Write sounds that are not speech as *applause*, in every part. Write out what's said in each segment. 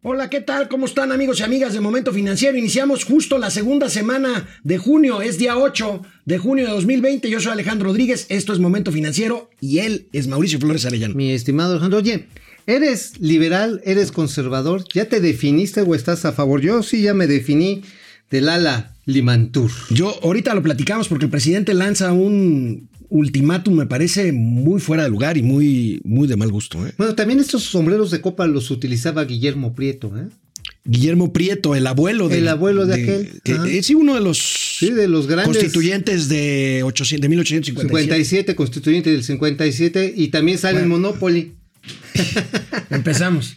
Hola, ¿qué tal? ¿Cómo están amigos y amigas de Momento Financiero? Iniciamos justo la segunda semana de junio, es día 8 de junio de 2020. Yo soy Alejandro Rodríguez, esto es Momento Financiero y él es Mauricio Flores Arellano. Mi estimado Alejandro, oye, ¿eres liberal, eres conservador? ¿Ya te definiste o estás a favor? Yo sí ya me definí del ala Limantur. Yo ahorita lo platicamos porque el presidente lanza un ultimátum me parece muy fuera de lugar y muy, muy de mal gusto. ¿eh? Bueno, también estos sombreros de copa los utilizaba Guillermo Prieto. ¿eh? Guillermo Prieto, el abuelo de. El abuelo de, aquel. Que, sí, uno de los, de los grandes. Constituyentes de, 800, de 1857. 57, constituyente del 57. Y también sale el Monopoly. *laughs* Empezamos.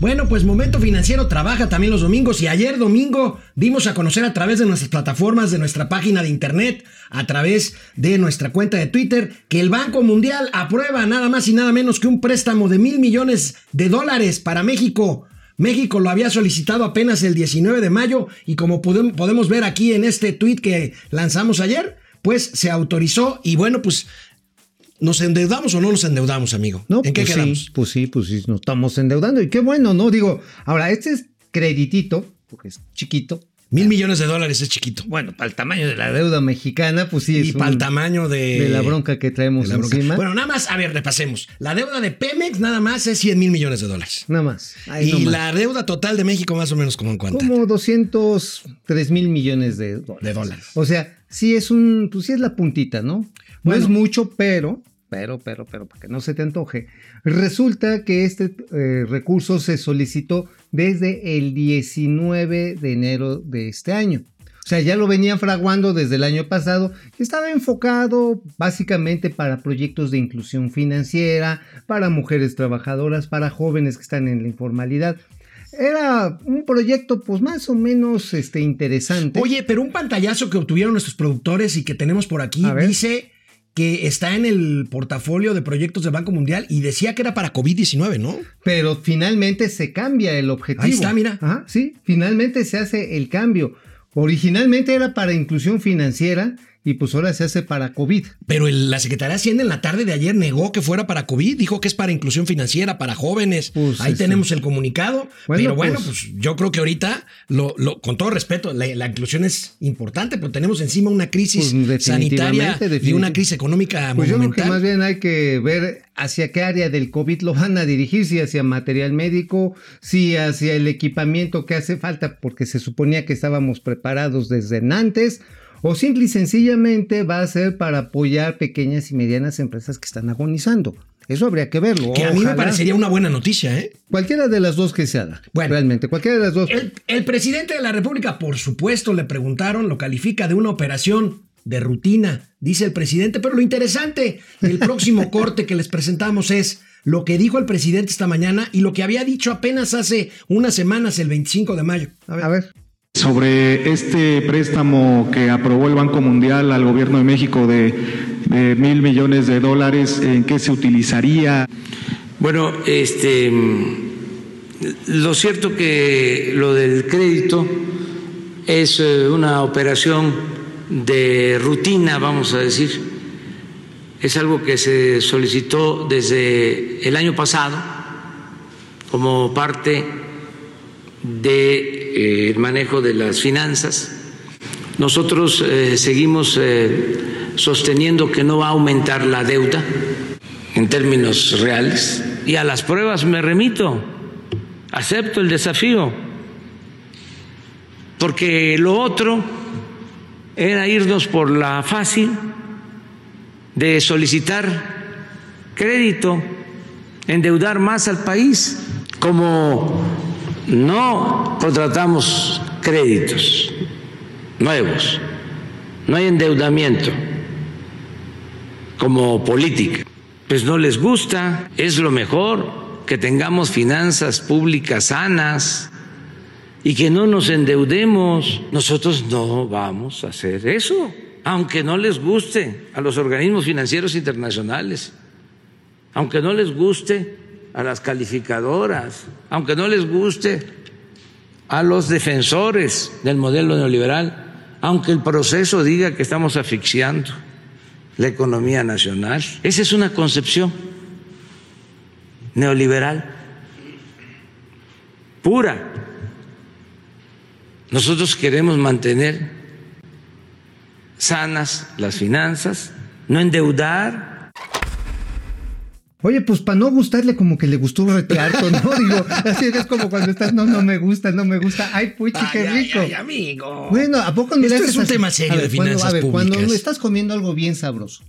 Bueno, pues Momento Financiero trabaja también los domingos y ayer domingo dimos a conocer a través de nuestras plataformas, de nuestra página de internet, a través de nuestra cuenta de Twitter, que el Banco Mundial aprueba nada más y nada menos que un préstamo de mil millones de dólares para México. México lo había solicitado apenas el 19 de mayo y como podemos ver aquí en este tweet que lanzamos ayer, pues se autorizó y bueno, pues ¿Nos endeudamos o no nos endeudamos, amigo? No, ¿En qué pues quedamos? Sí, pues sí, pues sí, nos estamos endeudando. Y qué bueno, ¿no? Digo, ahora, este es creditito, porque es chiquito. Mil millones de dólares es chiquito. Bueno, para el tamaño de la deuda mexicana, pues sí. Y para el tamaño de, de la bronca que traemos encima. Bueno, nada más, a ver, repasemos. La deuda de Pemex nada más es 100 mil millones de dólares. Nada más. y la deuda total de México más o menos como en cuánto. Como 203 mil millones de dólares. De dólares. O sea, sí es un, pues sí es la puntita, ¿no? No es mucho, pero pero, pero, pero, para que no se te antoje, resulta que este eh, recurso se solicitó desde el 19 de enero de este año. O sea, ya lo venían fraguando desde el año pasado. Estaba enfocado básicamente para proyectos de inclusión financiera, para mujeres trabajadoras, para jóvenes que están en la informalidad. Era un proyecto pues más o menos este, interesante. Oye, pero un pantallazo que obtuvieron nuestros productores y que tenemos por aquí dice que está en el portafolio de proyectos del Banco Mundial y decía que era para COVID-19, ¿no? Pero finalmente se cambia el objetivo. Ahí está, mira. Ajá, sí, finalmente se hace el cambio. Originalmente era para inclusión financiera y pues ahora se hace para COVID. Pero la Secretaría de Hacienda en la tarde de ayer negó que fuera para COVID, dijo que es para inclusión financiera, para jóvenes. Pues, Ahí tenemos el comunicado. pero bueno, pues, pues, yo creo que ahorita, lo, lo, con todo respeto, la, inclusión es importante, pero tenemos encima una crisis pues, sanitaria y una crisis económica pues Yo creo que más bien hay que ver hacia qué área del COVID lo van a dirigir, si hacia material médico, si hacia el equipamiento que hace falta, porque se suponía que estábamos preparados desde antes o simple y sencillamente va a ser para apoyar pequeñas y medianas empresas que están agonizando. Eso habría que verlo. Que a mí me parecería una buena noticia, ¿eh? Cualquiera de las dos que se haga. Bueno, realmente, cualquiera de las dos. El, el presidente de la República, por supuesto, le preguntaron, lo califica de una operación de rutina, dice el presidente, pero lo interesante el próximo *laughs* corte que les presentamos es lo que dijo el presidente esta mañana y lo que había dicho apenas hace unas semanas, el 25 de mayo. A ver. A ver. Sobre este préstamo que aprobó el Banco Mundial al Gobierno de México de, mil millones de dólares, ¿en qué se utilizaría? Bueno, este, lo cierto que lo del crédito es eh, una operación de rutina, vamos a decir. Es algo que se solicitó desde el año pasado como parte de eh, el manejo de las finanzas. Nosotros eh, seguimos eh, sosteniendo que no va a aumentar la deuda en términos reales. Y a las pruebas me remito, acepto el desafío, porque lo otro era irnos por la fácil de solicitar crédito, endeudar más al país, como no contratamos créditos nuevos, no hay endeudamiento como política. Pues no les gusta, es lo mejor que tengamos finanzas públicas sanas y que no nos endeudemos. Nosotros no vamos a hacer eso. aunque no les guste a los organismos financieros internacionales, aunque no les guste a las calificadoras, aunque no les guste a los defensores del modelo neoliberal, aunque el proceso diga que estamos asfixiando la economía nacional. Esa es una concepción neoliberal pura. Nosotros queremos mantener sanas las finanzas, no endeudar. Oye, pues para no gustarle como que le gustó retearto, ¿no? *laughs* Digo, así es como cuando estás, no, no me gusta, no me gusta. Ay, puchi, qué rico. ay, ay, amigo. Bueno, ¿a poco no Esto es un así? tema serio A ver, de cuando- finanzas a ver, públicas. Cuando estás comiendo algo bien sabroso,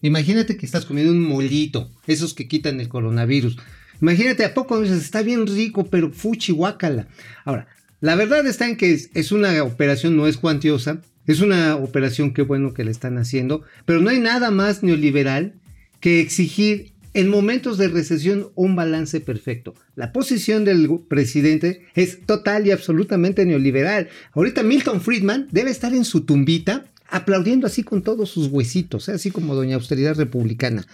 imagínate que estás comiendo un molito, esos que quitan el coronavirus. Imagínate, ¿a poco dices, está bien rico, pero fuchi, guácala? Ahora, la verdad está en que es, es una operación, no es cuantiosa, es una operación que bueno que le están haciendo, pero no hay nada más neoliberal que exigir en momentos de recesión un balance perfecto. La posición del presidente es total y absolutamente neoliberal. Ahorita Milton Friedman debe estar en su tumbita aplaudiendo así con todos sus huesitos, ¿eh? así como doña austeridad republicana.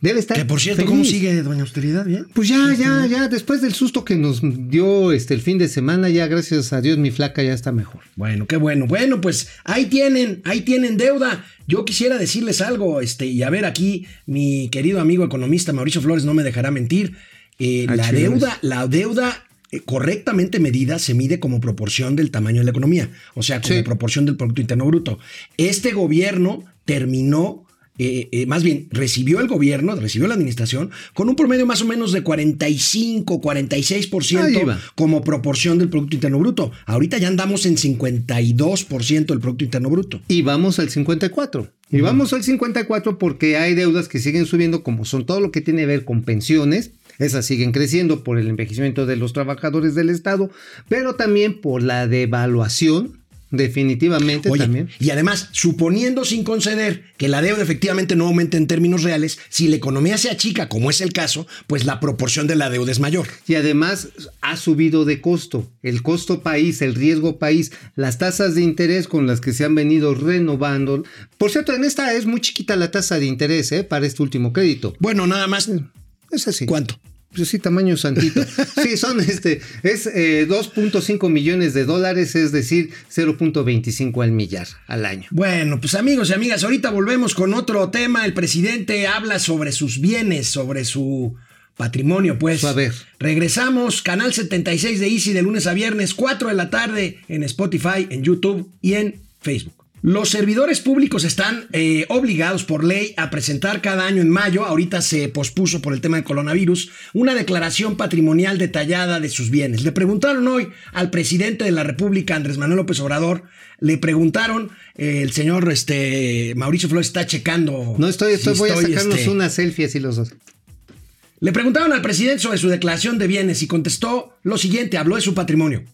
Debe estar Que por cierto, ¿cómo sigue Doña Austeridad? ¿Bien? Pues ya, ya, ya, después del susto que nos dio este el fin de semana, ya gracias a Dios mi flaca ya está mejor. Bueno, qué bueno. Bueno, pues ahí tienen, ahí tienen deuda. Yo quisiera decirles algo, este, y a ver aquí, mi querido amigo economista Mauricio Flores no me dejará mentir. Eh, Ah, la chiles. deuda, la deuda eh, correctamente medida se mide como proporción del tamaño de la economía, o sea, como Sí. proporción del Producto Interno Bruto. Este gobierno terminó eh, eh, más bien recibió el gobierno, recibió la administración con un promedio más o menos de 45, Ahí 46% va. como proporción del Producto Interno Bruto. Ahorita ya andamos en 52% del Producto Interno Bruto. Y vamos al 54. Y vamos al 54 porque hay deudas que siguen subiendo, como son todo lo que tiene que ver con pensiones. Esas siguen creciendo por el envejecimiento de los trabajadores del Estado, pero también por la devaluación, definitivamente Oye, también. y además, suponiendo sin conceder que la deuda efectivamente no aumente en términos reales, si la economía se achica, como es el caso, pues la proporción de la deuda es mayor. Y además ha subido de costo. El costo país, el riesgo país, las tasas de interés con las que se han venido renovando. Por cierto, en esta es muy chiquita la tasa de interés ¿eh? para este último crédito. Bueno, nada más. Es así. ¿Cuánto? Pues sí, tamaño santito. *laughs* Sí, son este, es eh, 2.5 millones de dólares, es decir, 0.25 al millar al año. Bueno, pues amigos y amigas, ahorita volvemos con otro tema. El presidente habla sobre sus bienes, sobre su patrimonio, pues. A ver. Regresamos, canal 76 de Easy de lunes a viernes, 4 de la tarde en Spotify, en YouTube y en Facebook. Los servidores públicos están eh, obligados por ley a presentar cada año en mayo, ahorita se pospuso por el tema del coronavirus, una declaración patrimonial detallada de sus bienes. Le preguntaron hoy al presidente de la República, Andrés Manuel López Obrador, le preguntaron, eh, el señor este, Mauricio Flores está checando. No estoy, estoy si voy a sacarnos este, una selfie así los dos. Le preguntaron al presidente sobre su declaración de bienes y contestó lo siguiente, habló de su patrimonio.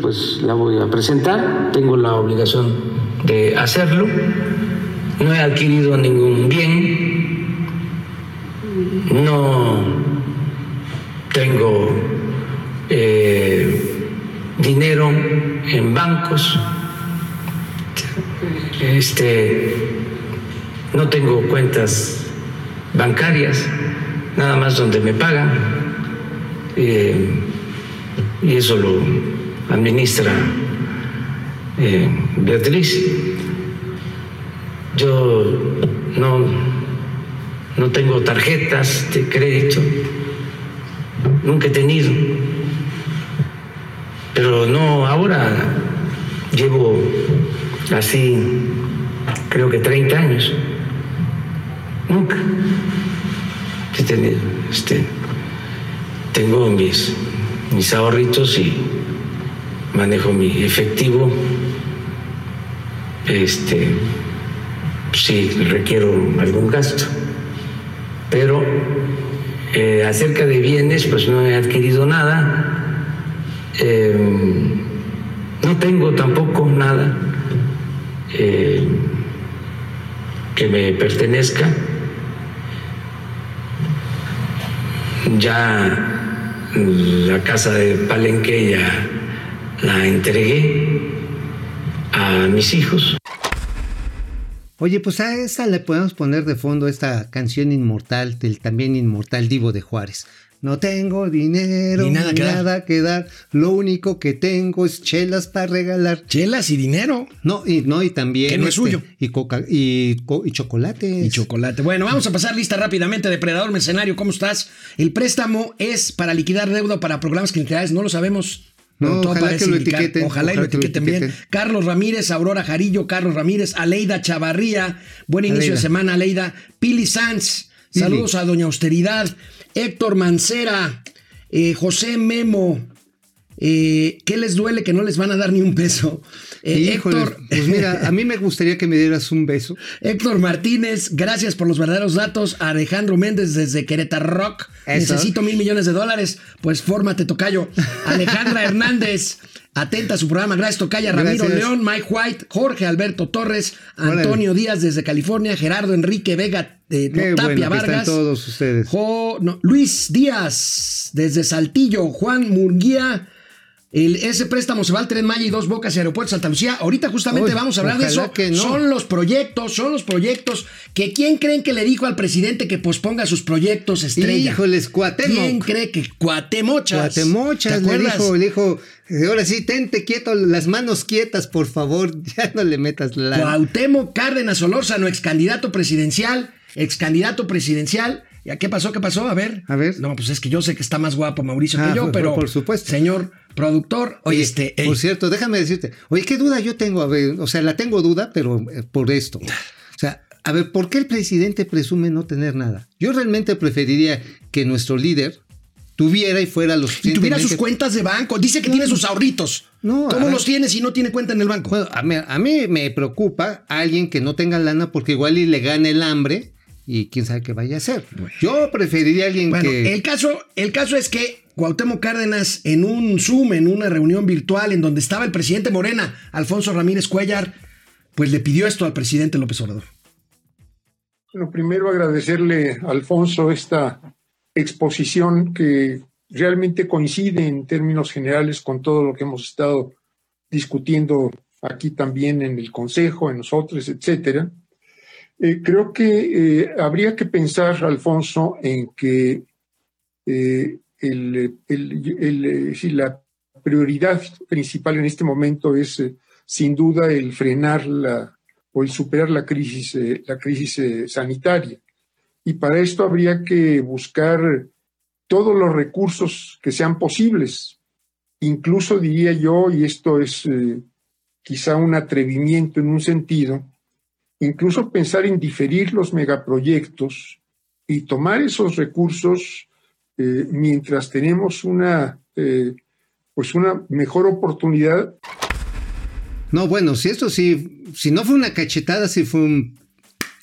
Pues la voy a presentar, tengo la obligación de hacerlo. No he adquirido ningún bien, no tengo eh, dinero en bancos, este, no tengo cuentas bancarias, nada más donde me pagan. eh, y eso lo administra eh, Beatriz. Yo no, no tengo tarjetas de crédito, nunca he tenido, pero no ahora, llevo así, creo que 30 años, nunca he tenido, este, tengo mis, mis ahorritos y manejo mi efectivo. Este, si requiero algún gasto. Pero eh, acerca de bienes, pues no he adquirido nada. Eh, no tengo tampoco nada eh, que me pertenezca. Ya la casa de Palenque ya la entregué a mis hijos. Oye, pues a esa le podemos poner de fondo esta canción inmortal del también inmortal Divo de Juárez. No tengo dinero Ni ni nada nada, que que, dar. dar. Lo único que tengo es chelas para regalar. Chelas y dinero. No, y no, y también. este, Que no es suyo. Y coca y, co- y chocolates. Y chocolate. Bueno, vamos a pasar lista rápidamente. Depredador Mercenario, ¿cómo estás? El préstamo es para liquidar deuda para programas clientelares. No lo sabemos. No, todo ojalá parece que lo indicar. etiqueten, Ojalá y lo etiqueten bien. Carlos Ramírez, Aurora Jarillo, Carlos Ramírez, Aleida Chavarría. Buen inicio Aleida. de semana, Aleida. Pili Sanz. Pili. Saludos a Doña Austeridad. Héctor Mancera. eh, José Memo. Eh, ¿Qué les duele que no les van a dar ni un peso? Eh, Híjole, Héctor, pues mira, a mí me gustaría que me dieras un beso. *laughs* Héctor Martínez, gracias por los verdaderos datos. Alejandro Méndez desde Querétaro Rock. Eso. Necesito mil millones de dólares. Pues fórmate, Tocayo. *laughs* Alejandra Hernández, atenta a su programa. Gracias, Tocaya. Ramiro Gracias. León, Mike White, Jorge Alberto Torres. Antonio Díaz desde California, Gerardo Enrique Vega, eh, no, Qué Tapia bueno que están Vargas. todos ustedes. Jo- no, Luis Díaz, desde Saltillo, Juan Murguía. El, ese préstamo se va al Tren Maya y dos bocas y aeropuerto Santa Lucía. Ahorita justamente Uy, vamos a hablar de eso. que no. Son los proyectos, son los proyectos que quién creen que le dijo al presidente que posponga sus proyectos estrella. Híjoles, Cuauhtémoc. ¿Quién cree que Cuatemochas? Guatemochas, ¿Te le dijo, le dijo, ahora sí, tente quieto, las manos quietas, por favor, *laughs* ya no le metas la... Cuauhtémoc Cárdenas Solórzano, ex candidato presidencial, ex candidato presidencial. ¿Ya qué pasó? ¿Qué pasó? A ver. A ver. No, pues es que yo sé que está más guapo Mauricio Ah, que yo, por- pero. por supuesto. Señor productor, Oye, este. por cierto, déjame decirte, oye, ¿qué duda yo tengo? A ver, o sea, la tengo duda, pero eh, por esto. O sea, a ver, ¿por qué el presidente presume no tener nada? Yo realmente preferiría que nuestro líder tuviera y fuera los y tuviera sus cuentas de banco. Dice que tiene sus ahorritos. No, ¿Cómo los tiene si no tiene cuenta en el banco? Bueno, a mí, a mí me preocupa alguien que no tenga lana porque igual y le gane el hambre y quién sabe qué vaya a hacer. Yo preferiría a alguien Bueno, que... el caso, el caso es que Cuauhtémoc Cárdenas en un Zoom, en una reunión virtual en donde estaba el presidente Morena, Alfonso Ramírez Cuellar, pues le pidió esto al presidente López Obrador. Bueno, primero agradecerle a Alfonso esta exposición que realmente coincide en términos generales con todo lo que hemos estado discutiendo aquí también en el Consejo, en nosotros, etcétera. Eh, creo que eh, habría que pensar, Alfonso, en que eh, la prioridad principal en este momento es, sin duda, el frenar o el superar la crisis, la crisis sanitaria. Y para esto habría que buscar todos los recursos que sean posibles. Incluso diría yo, y esto es quizá un atrevimiento en un sentido, incluso pensar en diferir los megaproyectos y tomar esos recursos eh, mientras tenemos una, eh, pues una mejor oportunidad. No, bueno, si esto sí, si no fue una cachetada, sí fue un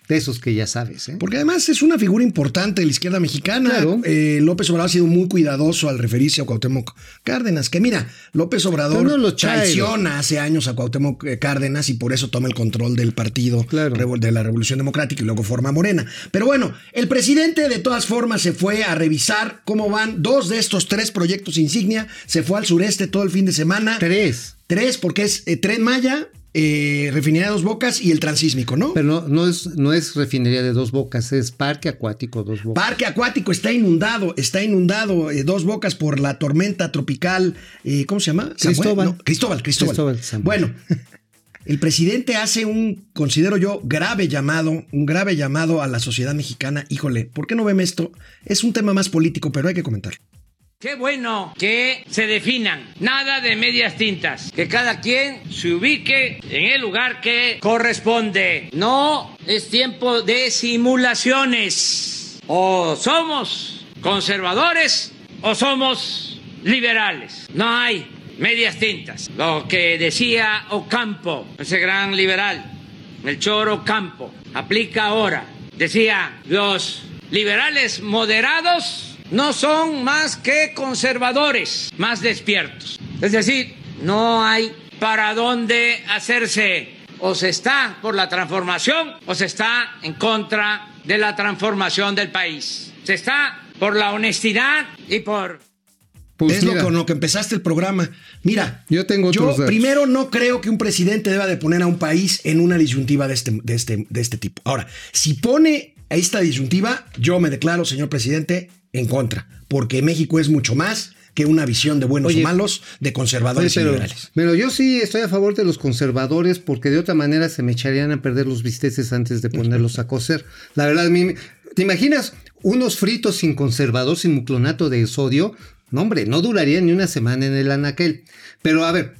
de esos que ya sabes, ¿eh? Porque además es una figura importante de la izquierda mexicana. Claro. Eh, López Obrador ha sido muy cuidadoso al referirse a Cuauhtémoc Cárdenas. Que mira, López Obrador no lo traiciona hace años a Cuauhtémoc eh, Cárdenas y por eso toma el control del partido Claro. de la Revolución Democrática y luego forma Morena. Pero bueno, el presidente de todas formas se fue a revisar cómo van dos de estos tres proyectos insignia. Se fue al sureste todo el fin de semana. Tres. Tres, porque es eh, Tren Maya, eh, Refinería de Dos Bocas y el Transísmico, ¿no? Pero no, no, es, no es refinería de dos bocas, es parque acuático dos bocas. Parque acuático está inundado, está inundado eh, dos bocas por la tormenta tropical. eh, ¿Cómo se llama? Cristóbal. No, Cristóbal, Cristóbal. Bueno, el presidente hace un, considero yo, grave llamado, un grave llamado a la sociedad mexicana. Híjole, ¿por qué no ven esto? Es un tema más político, pero hay que comentarlo. Qué bueno que se definan, nada de medias tintas, que cada quien se ubique en el lugar que corresponde. No es tiempo de simulaciones. O somos conservadores o somos liberales. No hay medias tintas. Lo que decía Ocampo, ese gran liberal, Melchor Ocampo, aplica ahora. Decía, los liberales moderados no son más que conservadores, más despiertos. Es decir, no hay para dónde hacerse. O se está por la transformación o se está en contra de la transformación del país. Se está por la honestidad y por Pues es lo mira. con lo que empezaste el programa. Mira, Yo tengo yo primero no creo que un presidente deba de poner a un país en una disyuntiva de este, de este, de este tipo. Ahora, si pone a esta disyuntiva, yo me declaro, señor presidente, en contra, porque México es mucho más que una visión de buenos Oye, o malos, de conservadores Oye, y liberales. pero yo sí estoy a favor de los conservadores porque de otra manera se me echarían a perder los bisteces antes de ponerlos a cocer. La verdad, ¿te imaginas unos fritos sin conservador, sin muclonato de sodio? No, hombre, no durarían ni una semana en el anaquel. Pero a ver,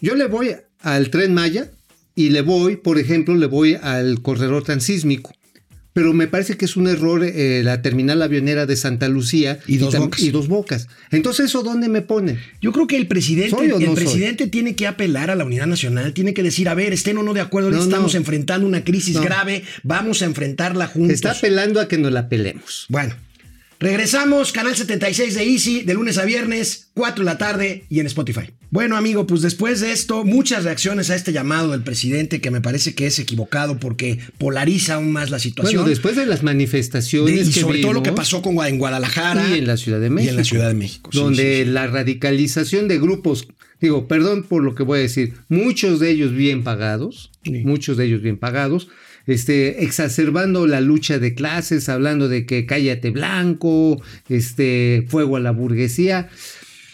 yo le voy al tren Maya y le voy, por ejemplo, le voy al corredor transísmico. Pero me parece que es un error eh, la terminal avionera de Santa Lucía Y Dos Bocas. y dos bocas. Entonces, ¿eso dónde me pone? Yo creo que el presidente, ¿Soy o el no soy? presidente tiene que apelar a la unidad nacional, tiene que decir, a ver, estén o no de acuerdo, No, estamos no. enfrentando una crisis grave, vamos a enfrentarla juntos. Está apelando a que nos la pelemos. Bueno, regresamos, canal 76 de Easy, de lunes a viernes, 4 de la tarde y en Spotify. Bueno, amigo, pues después de esto, muchas reacciones a este llamado del presidente que me parece que es equivocado porque polariza aún más la situación. Bueno, después de las De- manifestaciones y que sobre todo lo que pasó con, en Guadalajara y en la Ciudad de México. Y en la Ciudad de México. sí, donde sí, sí. la radicalización de grupos, digo, perdón por lo que voy a decir, muchos de ellos bien pagados, muchos de ellos bien pagados, este, exacerbando la lucha de clases, hablando de que cállate blanco, este, fuego a la burguesía.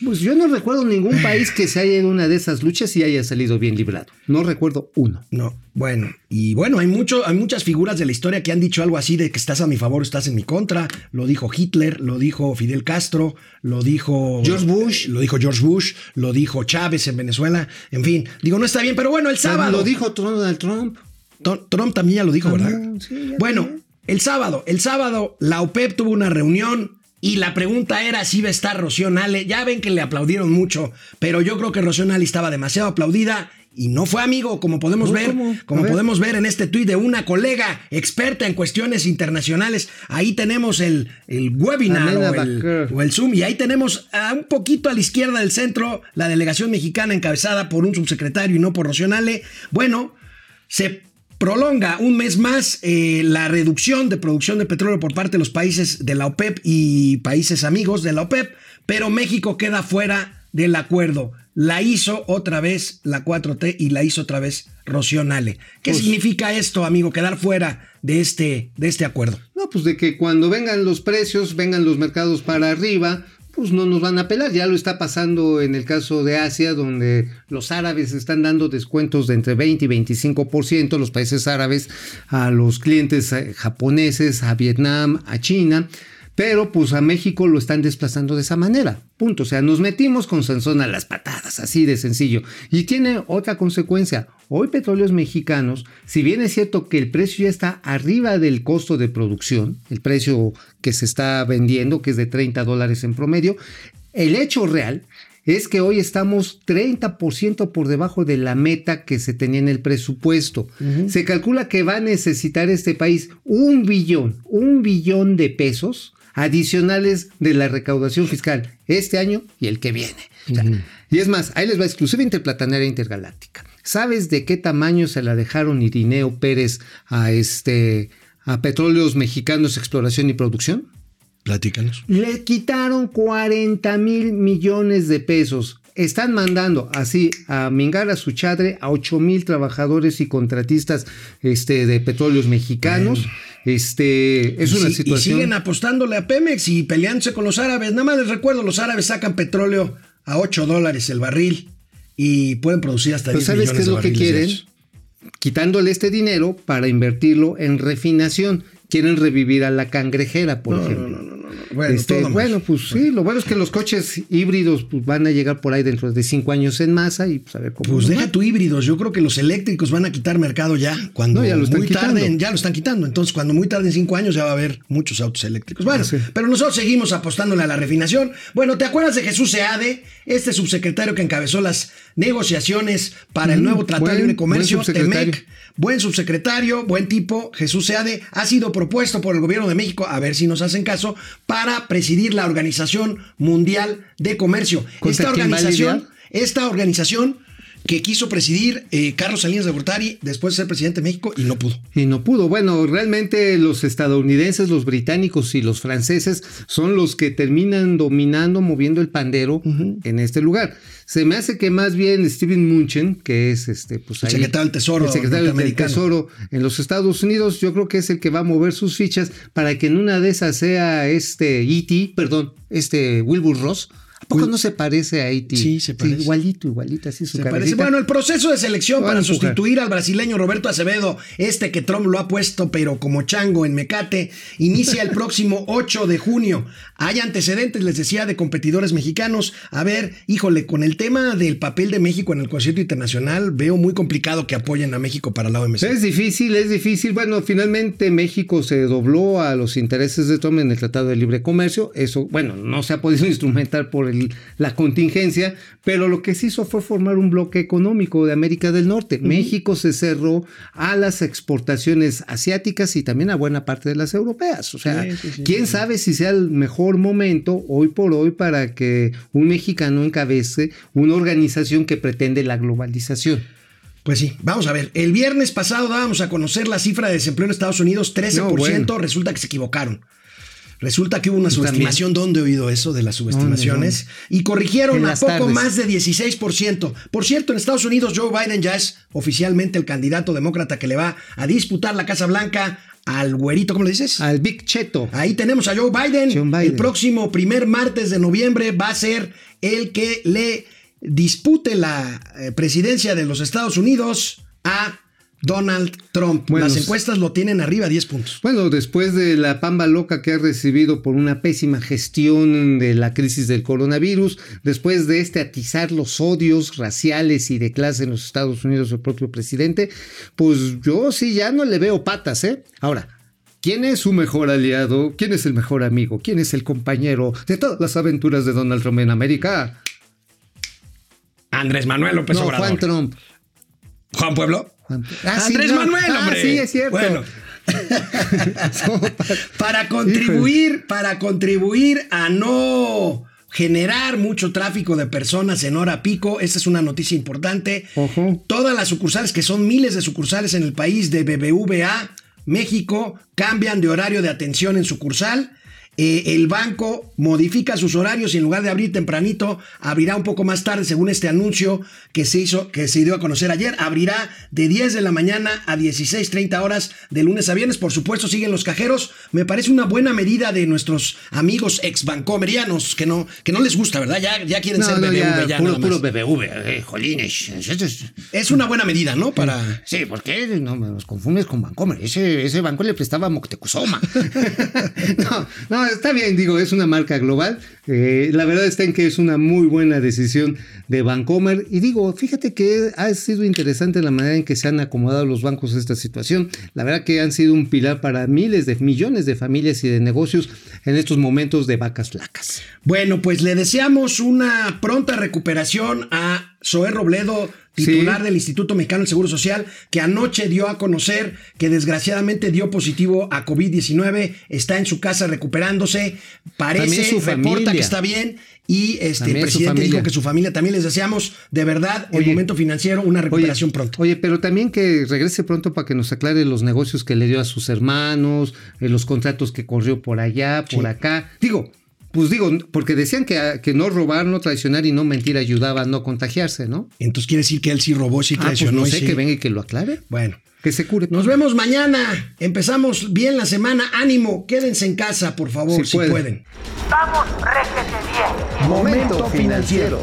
Pues yo no recuerdo ningún país que se haya a una de esas luchas y haya salido bien librado. No recuerdo uno. No, bueno, y bueno, hay, mucho, hay muchas figuras de la historia que han dicho algo así de que estás a mi favor estás en mi contra. Lo dijo Hitler, lo dijo Fidel Castro, lo dijo George Bush. lo dijo George Bush, lo dijo Chávez en Venezuela. En fin, digo, no está bien, pero bueno, el sábado. Lo dijo Donald Trump. Tr- Trump también ya lo dijo, ¿verdad? Sí, bueno, también. el sábado, el sábado, la OPEP tuvo una reunión y la pregunta era si iba a estar Rocío Nale. Ya ven que le aplaudieron mucho, pero yo creo que Rocío Nale estaba demasiado aplaudida. Y no fue amigo, como podemos No, ver, como ver. podemos ver en este tuit de una colega experta en cuestiones internacionales. Ahí tenemos el, el webinar o el, o el Zoom. Y ahí tenemos a un poquito a la izquierda del centro la delegación mexicana encabezada por un subsecretario y no por Rocío Nale. Bueno, se prolonga un mes más eh, la reducción de producción de petróleo por parte de los países de la OPEP y países amigos de la OPEP, pero México queda fuera del acuerdo. La hizo otra vez la 4T y la hizo otra vez Rocío Nale. ¿Qué Pues- significa esto, amigo? Quedar fuera de este, de este acuerdo. No, pues de que cuando vengan los precios, vengan los mercados para arriba, pues no nos van a pelar. Ya lo está pasando en el caso de Asia, donde los árabes están dando descuentos de entre 20 y 25%, los países árabes, a los clientes eh, japoneses, a Vietnam, a China. Pero pues a México lo están desplazando de esa manera. Punto. O sea, nos metimos con Sansón a las patadas, así de sencillo. Y tiene otra consecuencia. Hoy petróleos mexicanos, si bien es cierto que el precio ya está arriba del costo de producción, el precio que se está vendiendo, que es de 30 dólares en promedio, el hecho real es que hoy estamos 30% por debajo de la meta que se tenía en el presupuesto. Se calcula que va a necesitar este país un billón, un billón de pesos adicionales de la recaudación fiscal este año y el que viene. O sea, Y es más, ahí les va exclusiva interplatanera intergaláctica. ¿Sabes de qué tamaño se la dejaron Irineo Pérez a este a Petróleos Mexicanos Exploración y Producción? Platícanos. Le quitaron 40 mil millones de pesos. Están mandando así a mingar a su chadre a 8 mil trabajadores y contratistas este, de petróleos mexicanos. Este, es Y una si- Y situación. siguen apostándole a Pemex y peleándose con los árabes. Nada más les recuerdo, los árabes sacan petróleo a 8 dólares el barril y pueden producir hasta Pero 10 ¿sabes millones qué es de lo que de quieren? Quitándole este dinero para invertirlo en refinación. Quieren revivir a la cangrejera, por ejemplo. Bueno, Este, bueno, pues sí, lo bueno es que los coches híbridos pues, van a llegar por ahí dentro de cinco años en masa y pues a ver cómo. Pues deja va. tu híbridos. Yo creo que los eléctricos van a quitar mercado ya. Cuando No, ya lo están muy quitando. tarde, ya lo están quitando. Entonces, cuando muy tarde en cinco años ya va a haber muchos autos eléctricos. Bueno, Sí. pero nosotros seguimos apostándole a la refinación. Bueno, ¿te acuerdas de Jesús Seade, este subsecretario que encabezó las negociaciones para el nuevo Tratado de Libre Comercio, buen. TEMEC? Buen subsecretario, buen tipo, Jesús Seade, ha sido propuesto por el gobierno de México, a ver si nos hacen caso, para presidir la Organización Mundial de Comercio. ¿Contra Esta organización, esta organización que quiso presidir eh, Carlos Salinas de Gortari después de ser presidente de México y no pudo. Y no pudo. Bueno, realmente los estadounidenses, los británicos y los franceses son los que terminan dominando, moviendo el pandero en este lugar. Se me hace que más bien Steven Munchen, que es este, pues El ahí- secretario del Tesoro el secretario del. Tesoro en los Estados Unidos, yo creo que es el que va a mover sus fichas para que en una de esas sea este E.T., perdón, este Wilbur Ross. ¿A poco no se parece a E.T.? Sí, se parece. igualito, igualito, así su Se parece. Bueno, el proceso de selección para empujar. sustituir al brasileño Roberto Acevedo, este que Trump lo ha puesto, pero como chango en mecate, inicia el *laughs* próximo 8 de junio. Hay antecedentes, les decía, de competidores mexicanos. A ver, híjole, con el tema del papel de México en el concierto internacional, veo muy complicado que apoyen a México para la OMC. Es difícil, es difícil. Bueno, finalmente México se dobló a los intereses de Trump en el Tratado de Libre Comercio. Eso, bueno, no se ha podido *laughs* instrumentar por el- la contingencia, pero lo que se hizo fue formar un bloque económico de América del Norte. México se cerró a las exportaciones asiáticas y también a buena parte de las europeas. O sea, Sí, sí, sí, quién sabe si sea el mejor momento hoy por hoy para que un mexicano encabece una organización que pretende la globalización. Pues sí, vamos a ver. El viernes pasado dábamos a conocer la cifra de desempleo en Estados Unidos, 13%. No, bueno. Resulta que se equivocaron. Resulta que hubo una subestimación. ¿Dónde he oído eso de las subestimaciones? Y corrigieron a poco tardes. más de 16%. Por cierto, en Estados Unidos Joe Biden ya es oficialmente el candidato demócrata que le va a disputar la Casa Blanca al güerito, ¿cómo le dices? Al Big Cheto. Ahí tenemos a Joe Biden. Biden. El próximo primer martes de noviembre va a ser el que le dispute la eh, presidencia de los Estados Unidos a Donald Trump. Bueno, Las encuestas lo tienen arriba 10 puntos. Bueno, después de la pamba loca que ha recibido por una pésima gestión de la crisis del coronavirus, después de este atizar los odios raciales y de clase en los Estados Unidos del propio presidente, pues yo sí ya no le veo patas, ¿eh? Ahora, ¿quién es su mejor aliado? ¿Quién es el mejor amigo? ¿Quién es el compañero de todas las aventuras de Donald Trump en América? Andrés Manuel López no, Obrador. Juan Trump. Juan Pueblo. Ah, sí, Andrés no. Manuel, Ah, sí, es cierto. Bueno. *laughs* para contribuir, para contribuir a no generar mucho tráfico de personas en hora pico, esta es una noticia importante. Todas las sucursales, que son miles de sucursales en el país de BBVA, México, cambian de horario de atención en sucursal. Eh, el banco modifica sus horarios y en lugar de abrir tempranito, abrirá un poco más tarde, según este anuncio que se hizo, que se dio a conocer ayer. Abrirá de 10 de la mañana a 16:30 horas de lunes a viernes. Por supuesto, siguen los cajeros. Me parece una buena medida de nuestros amigos ex bancomerianos que no, que no les gusta, ¿verdad? Ya, ya quieren No, ser no, BBV ya, ya puro, puro BBV, eh, jolines. Es- una buena medida, ¿no? Para. Sí, ¿por qué no me los confundes con Bancomer? Ese, ese banco le prestaba a Moctezuma. *laughs* no, está bien, digo, es una marca global. Eh, la verdad está en que es una muy buena decisión de Bancomer. Y digo, fíjate que ha sido interesante la manera en que se han acomodado los bancos a esta situación. La verdad que han sido un pilar para miles de millones de familias y de negocios en estos momentos de vacas flacas. Bueno, pues le deseamos una pronta recuperación a Zoé Robledo, titular Sí. del Instituto Mexicano del Seguro Social, que anoche dio a conocer que desgraciadamente dio positivo a COVID-19, está en su casa recuperándose, parece, su reporta familia. que está bien y este, el También presidente dijo que su familia también les deseamos de verdad el Oye. momento financiero, una recuperación oye, pronto. Oye, pero también que regrese pronto para que nos aclare los negocios que le dio a sus hermanos, eh, los contratos que corrió por allá, por Sí. acá. Digo, pues digo, porque decían que, que no robar, no traicionar y no mentir ayudaba a no contagiarse, ¿no? Entonces quiere decir que él sí robó, sí Ah, pues traicionó. no y sé, sí- que venga y que lo aclare. Bueno. Que se cure. Nos vemos mañana. Empezamos bien la semana. Ánimo, quédense en casa, por favor, Si si pueden. pueden. Vamos, réjete bien. Momento financiero.